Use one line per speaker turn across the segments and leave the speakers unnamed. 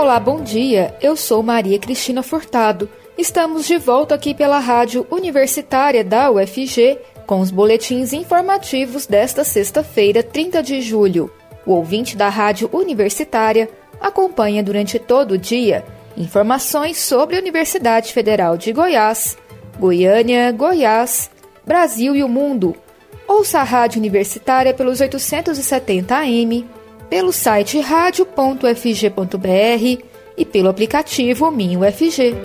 Olá, bom dia. Eu sou Maria Cristina Furtado. Estamos de volta aqui pela Rádio Universitária da UFG com os boletins informativos desta sexta-feira, 30 de julho. O ouvinte da Rádio Universitária acompanha durante todo o dia informações sobre a Universidade Federal de Goiás, Goiânia, Goiás, Brasil e o mundo. Ouça a Rádio Universitária pelos 870 AM, pelo site radio.fg.br e pelo aplicativo Minho FG.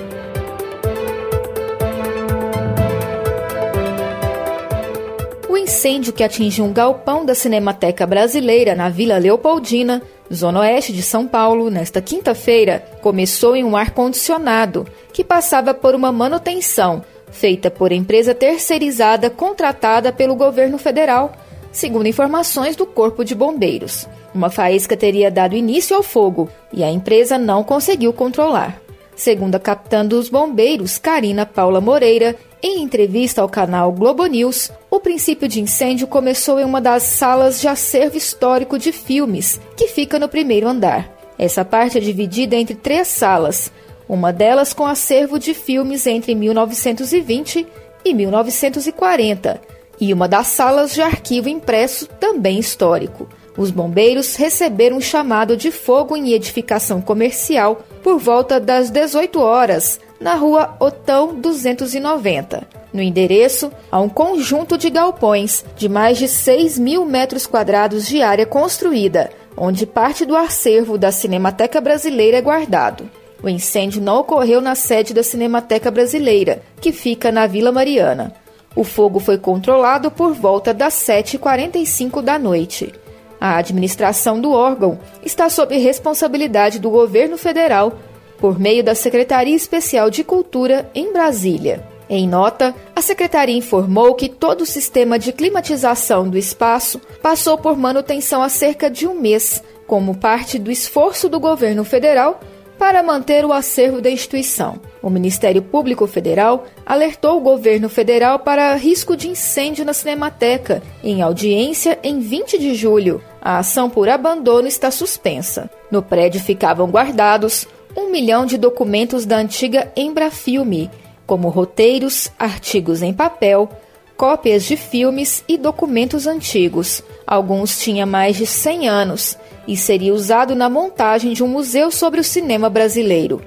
O incêndio que atingiu um galpão da Cinemateca Brasileira na Vila Leopoldina, zona oeste de São Paulo, nesta quinta-feira, começou em um ar-condicionado que passava por uma manutenção feita por empresa terceirizada contratada pelo governo federal, segundo informações do Corpo de Bombeiros. Uma faísca teria dado início ao fogo e a empresa não conseguiu controlar. Segundo a capitã dos bombeiros, Karina Paula Moreira, em entrevista ao canal Globo News, o princípio de incêndio começou em uma das salas de acervo histórico de filmes, que fica no primeiro andar. Essa parte é dividida entre três salas, uma delas com acervo de filmes entre 1920 e 1940, e uma das salas de arquivo impresso também histórico. Os bombeiros receberam um chamado de fogo em edificação comercial por volta das 18 horas, na rua Otão 290. No endereço, há um conjunto de galpões de mais de 6 mil metros quadrados de área construída, onde parte do acervo da Cinemateca Brasileira é guardado. O incêndio não ocorreu na sede da Cinemateca Brasileira, que fica na Vila Mariana. O fogo foi controlado por volta das 7h45 da noite. A administração do órgão está sob responsabilidade do governo federal por meio da Secretaria Especial de Cultura em Brasília. Em nota, a secretaria informou que todo o sistema de climatização do espaço passou por manutenção há cerca de um mês, como parte do esforço do governo federal para manter o acervo da instituição. O Ministério Público Federal alertou o governo federal para risco de incêndio na Cinemateca, em audiência em 20 de julho. A ação por abandono está suspensa. No prédio ficavam guardados um milhão de documentos da antiga Embrafilme, como roteiros, artigos em papel, cópias de filmes e documentos antigos. Alguns tinham mais de 100 anos e seria usado na montagem de um museu sobre o cinema brasileiro.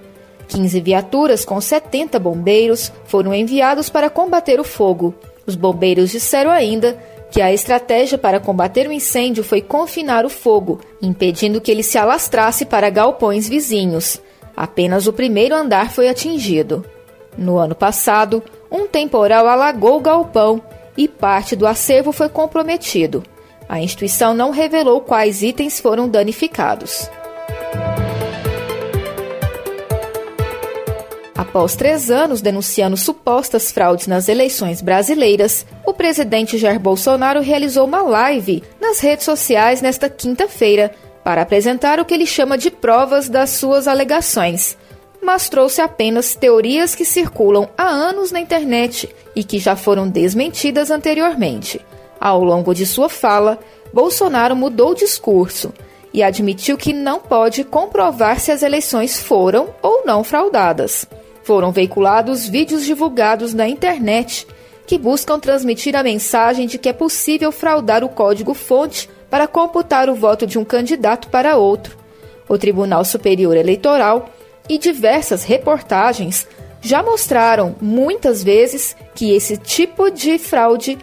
15 viaturas com 70 bombeiros foram enviados para combater o fogo. Os bombeiros disseram ainda que a estratégia para combater o incêndio foi confinar o fogo, impedindo que ele se alastrasse para galpões vizinhos. Apenas o primeiro andar foi atingido. No ano passado, um temporal alagou o galpão e parte do acervo foi comprometido. A instituição não revelou quais itens foram danificados. Após três anos denunciando supostas fraudes nas eleições brasileiras, o presidente Jair Bolsonaro realizou uma live nas redes sociais nesta quinta-feira para apresentar o que ele chama de provas das suas alegações. Mas trouxe apenas teorias que circulam há anos na internet e que já foram desmentidas anteriormente. Ao longo de sua fala, Bolsonaro mudou o discurso e admitiu que não pode comprovar se as eleições foram ou não fraudadas. Foram veiculados vídeos divulgados na internet que buscam transmitir a mensagem de que é possível fraudar o código-fonte para computar o voto de um candidato para outro. O Tribunal Superior Eleitoral e diversas reportagens já mostraram muitas vezes que esse tipo de fraude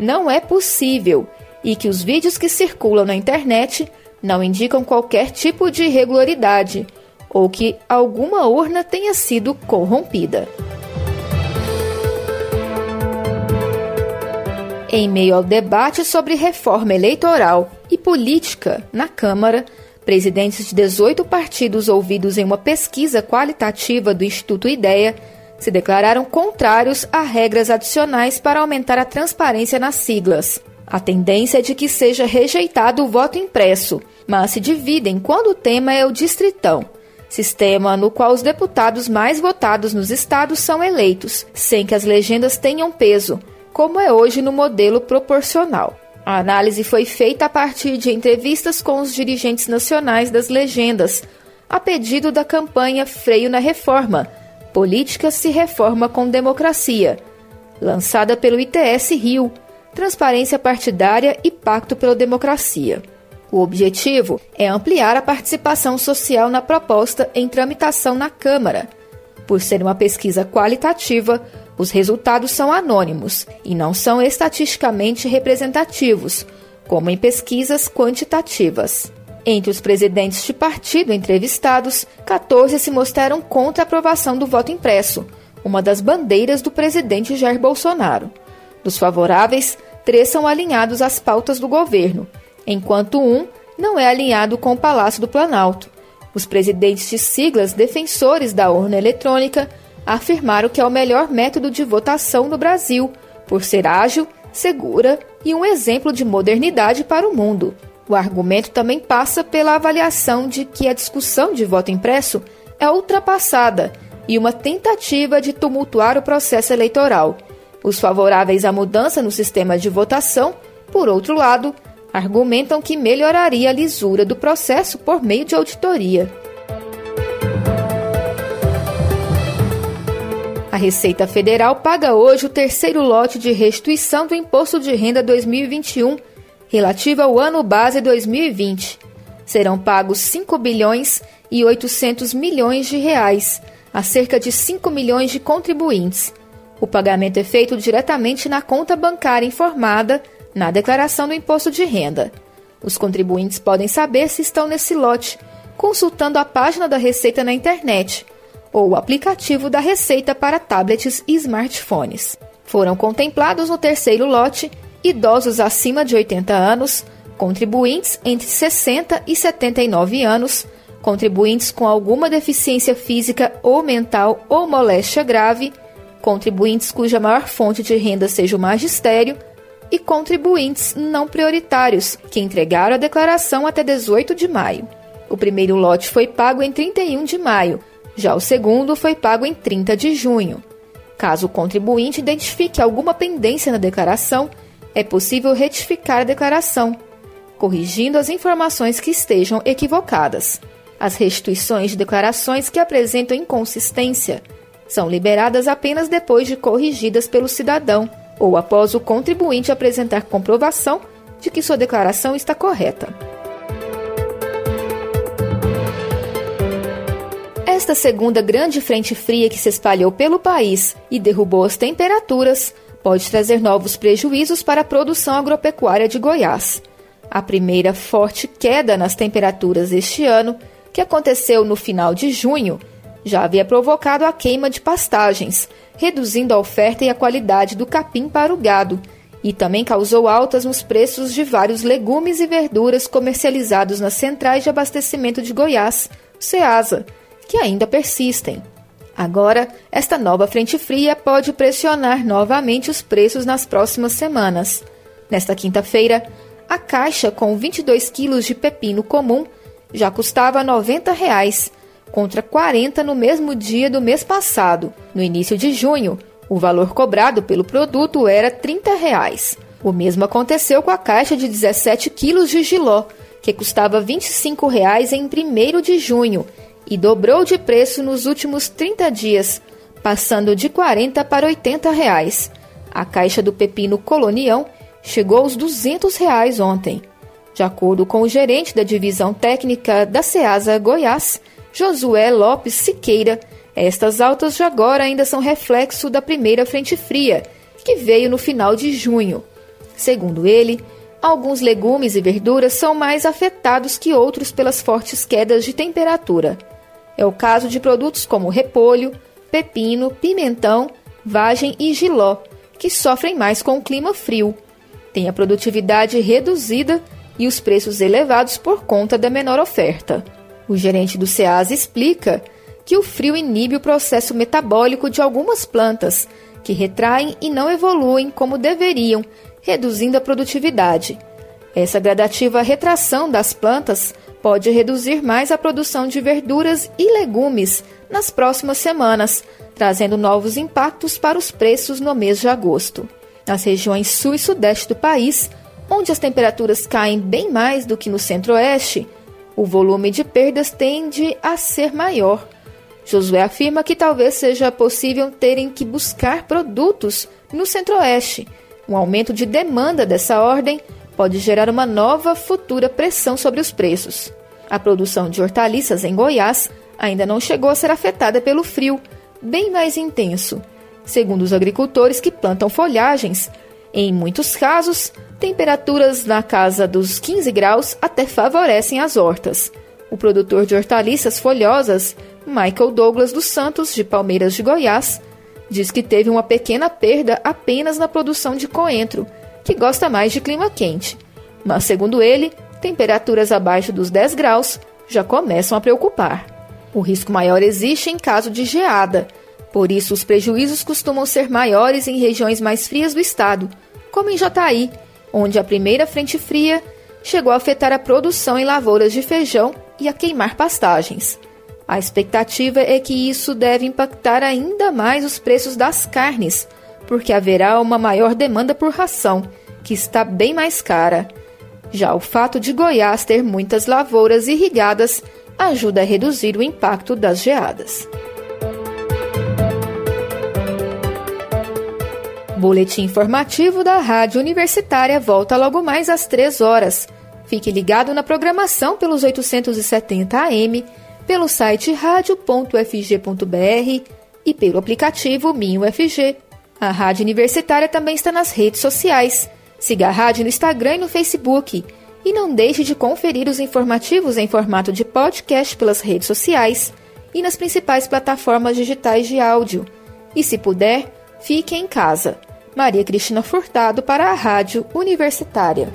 não é possível e que os vídeos que circulam na internet não indicam qualquer tipo de irregularidade ou que alguma urna tenha sido corrompida. Em meio ao debate sobre reforma eleitoral e política na Câmara, presidentes de 18 partidos ouvidos em uma pesquisa qualitativa do Instituto Ideia se declararam contrários a regras adicionais para aumentar a transparência nas siglas. A tendência é de que seja rejeitado o voto impresso, mas se dividem quando o tema é o distritão, sistema no qual os deputados mais votados nos estados são eleitos, sem que as legendas tenham peso, como é hoje no modelo proporcional. A análise foi feita a partir de entrevistas com os dirigentes nacionais das legendas, a pedido da campanha Freio na Reforma Política se Reforma com Democracia, lançada pelo ITS Rio, Transparência Partidária e Pacto pela Democracia. O objetivo é ampliar a participação social na proposta em tramitação na Câmara. Por ser uma pesquisa qualitativa, os resultados são anônimos e não são estatisticamente representativos, como em pesquisas quantitativas. Entre os presidentes de partido entrevistados, 14 se mostraram contra a aprovação do voto impresso, uma das bandeiras do presidente Jair Bolsonaro. Dos favoráveis, três são alinhados às pautas do governo, enquanto um não é alinhado com o Palácio do Planalto. Os presidentes de siglas defensores da urna eletrônica afirmaram que é o melhor método de votação no Brasil, por ser ágil, segura e um exemplo de modernidade para o mundo. O argumento também passa pela avaliação de que a discussão de voto impresso é ultrapassada e uma tentativa de tumultuar o processo eleitoral. Os favoráveis à mudança no sistema de votação, por outro lado, argumentam que melhoraria a lisura do processo por meio de auditoria. A Receita Federal paga hoje o terceiro lote de restituição do Imposto de Renda 2021 relativa ao ano base 2020. Serão pagos 5 bilhões e 800 milhões de reais a cerca de 5 milhões de contribuintes. O pagamento é feito diretamente na conta bancária informada na declaração do imposto de renda. Os contribuintes podem saber se estão nesse lote consultando a página da Receita na internet ou o aplicativo da Receita para tablets e smartphones. Foram contemplados no terceiro lote idosos acima de 80 anos, contribuintes entre 60 e 79 anos, contribuintes com alguma deficiência física ou mental ou moléstia grave, contribuintes cuja maior fonte de renda seja o magistério e contribuintes não prioritários que entregaram a declaração até 18 de maio. O primeiro lote foi pago em 31 de maio, já o segundo foi pago em 30 de junho. Caso o contribuinte identifique alguma pendência na declaração, é possível retificar a declaração, corrigindo as informações que estejam equivocadas. As restituições de declarações que apresentam inconsistência são liberadas apenas depois de corrigidas pelo cidadão ou após o contribuinte apresentar comprovação de que sua declaração está correta. Esta segunda grande frente fria que se espalhou pelo país e derrubou as temperaturas pode trazer novos prejuízos para a produção agropecuária de Goiás. A primeira forte queda nas temperaturas este ano, que aconteceu no final de junho, já havia provocado a queima de pastagens, reduzindo a oferta e a qualidade do capim para o gado, e também causou altas nos preços de vários legumes e verduras comercializados nas centrais de abastecimento de Goiás, CEASA, que ainda persistem. Agora, esta nova frente fria pode pressionar novamente os preços nas próximas semanas. Nesta quinta-feira, a caixa com 22 quilos de pepino comum já custava 90 reais, contra 40 no mesmo dia do mês passado. No início de junho, o valor cobrado pelo produto era 30 reais. O mesmo aconteceu com a caixa de 17 quilos de giló, que custava 25 reais em 1 de junho e dobrou de preço nos últimos 30 dias, passando de 40 para 80 reais. A caixa do pepino colonião chegou aos 200 reais ontem. De acordo com o gerente da divisão técnica da Ceasa Goiás, Josué Lopes Siqueira, estas altas de agora ainda são reflexo da primeira frente fria, que veio no final de junho. Segundo ele, alguns legumes e verduras são mais afetados que outros pelas fortes quedas de temperatura. É o caso de produtos como repolho, pepino, pimentão, vagem e giló, que sofrem mais com o clima frio. Tem a produtividade reduzida e os preços elevados por conta da menor oferta. O gerente do SEAS explica que o frio inibe o processo metabólico de algumas plantas, que retraem e não evoluem como deveriam, reduzindo a produtividade. Essa gradativa retração das plantas pode reduzir mais a produção de verduras e legumes nas próximas semanas, trazendo novos impactos para os preços no mês de agosto. Nas regiões sul e sudeste do país, onde as temperaturas caem bem mais do que no centro-oeste, o volume de perdas tende a ser maior. Josué afirma que talvez seja possível terem que buscar produtos no Centro-Oeste. Um aumento de demanda dessa ordem pode gerar uma nova futura pressão sobre os preços. A produção de hortaliças em Goiás ainda não chegou a ser afetada pelo frio, bem mais intenso. Segundo os agricultores que plantam folhagens, em muitos casos, temperaturas na casa dos 15 graus até favorecem as hortas. O produtor de hortaliças folhosas, Michael Douglas dos Santos, de Palmeiras de Goiás, diz que teve uma pequena perda apenas na produção de coentro, que gosta mais de clima quente. Mas, segundo ele, temperaturas abaixo dos 10 graus já começam a preocupar. O risco maior existe em caso de geada, por isso os prejuízos costumam ser maiores em regiões mais frias do estado, como em Jataí, onde a primeira frente fria chegou a afetar a produção em lavouras de feijão e a queimar pastagens. A expectativa é que isso deve impactar ainda mais os preços das carnes, porque haverá uma maior demanda por ração, que está bem mais cara. Já o fato de Goiás ter muitas lavouras irrigadas ajuda a reduzir o impacto das geadas. Boletim informativo da Rádio Universitária volta logo mais às 3 horas. Fique ligado na programação pelos 870 AM, pelo site radio.fg.br e pelo aplicativo MinUFG. A Rádio Universitária também está nas redes sociais. Siga a rádio no Instagram e no Facebook. E não deixe de conferir os informativos em formato de podcast pelas redes sociais e nas principais plataformas digitais de áudio. E se puder, fique em casa. Maria Cristina Furtado para a Rádio Universitária.